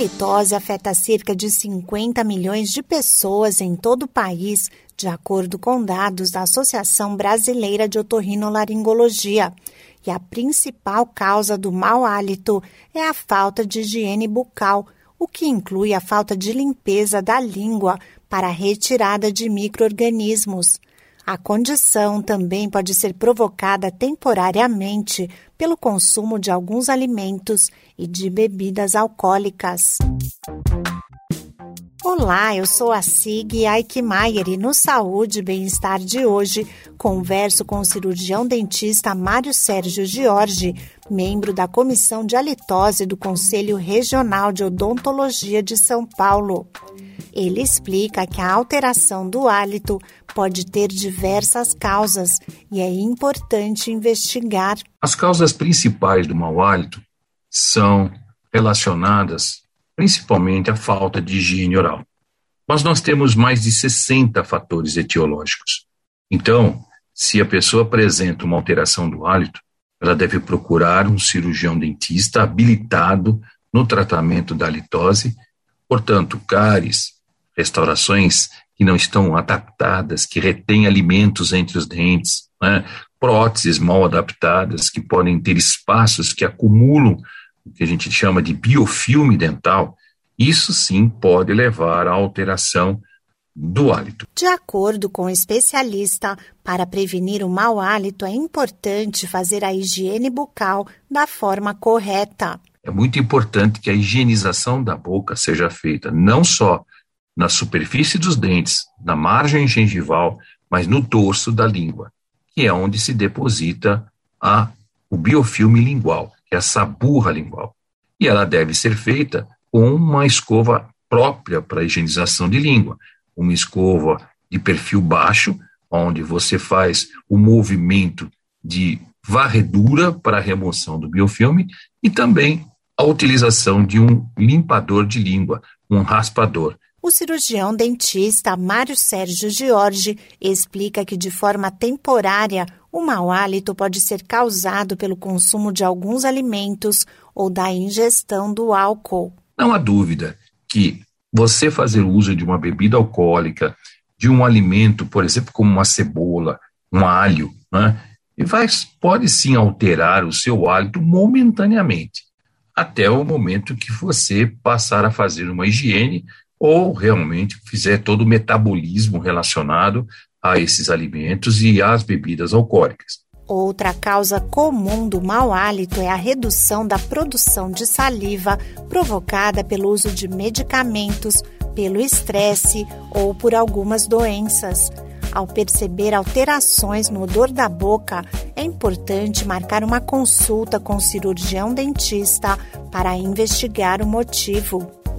A litose afeta cerca de 50 milhões de pessoas em todo o país, de acordo com dados da Associação Brasileira de Otorrinolaringologia. E a principal causa do mau hálito é a falta de higiene bucal, o que inclui a falta de limpeza da língua para a retirada de microorganismos. A condição também pode ser provocada temporariamente pelo consumo de alguns alimentos e de bebidas alcoólicas. Olá, eu sou a Sig Aikmaier e no Saúde e Bem-Estar de hoje converso com o cirurgião dentista Mário Sérgio Giorgi, membro da Comissão de Halitose do Conselho Regional de Odontologia de São Paulo. Ele explica que a alteração do hálito pode ter diversas causas e é importante investigar. As causas principais do mau hálito são relacionadas principalmente à falta de higiene oral. Mas nós temos mais de 60 fatores etiológicos. Então, se a pessoa apresenta uma alteração do hálito, ela deve procurar um cirurgião dentista habilitado no tratamento da halitose, portanto, cáries, restaurações que não estão adaptadas, que retêm alimentos entre os dentes, né? próteses mal adaptadas, que podem ter espaços que acumulam o que a gente chama de biofilme dental, isso sim pode levar à alteração do hálito. De acordo com o especialista, para prevenir o mau hálito é importante fazer a higiene bucal da forma correta. É muito importante que a higienização da boca seja feita não só na superfície dos dentes, na margem gengival, mas no dorso da língua, que é onde se deposita a, o biofilme lingual, que é essa burra lingual. E ela deve ser feita com uma escova própria para higienização de língua, uma escova de perfil baixo, onde você faz o movimento de varredura para a remoção do biofilme e também a utilização de um limpador de língua, um raspador, o cirurgião dentista Mário Sérgio Giorgi explica que, de forma temporária, o mau hálito pode ser causado pelo consumo de alguns alimentos ou da ingestão do álcool. Não há dúvida que você fazer uso de uma bebida alcoólica, de um alimento, por exemplo, como uma cebola, um alho, né, vai, pode sim alterar o seu hálito momentaneamente, até o momento que você passar a fazer uma higiene ou realmente fizer todo o metabolismo relacionado a esses alimentos e às bebidas alcoólicas. Outra causa comum do mau hálito é a redução da produção de saliva provocada pelo uso de medicamentos, pelo estresse ou por algumas doenças. Ao perceber alterações no odor da boca, é importante marcar uma consulta com o cirurgião dentista para investigar o motivo.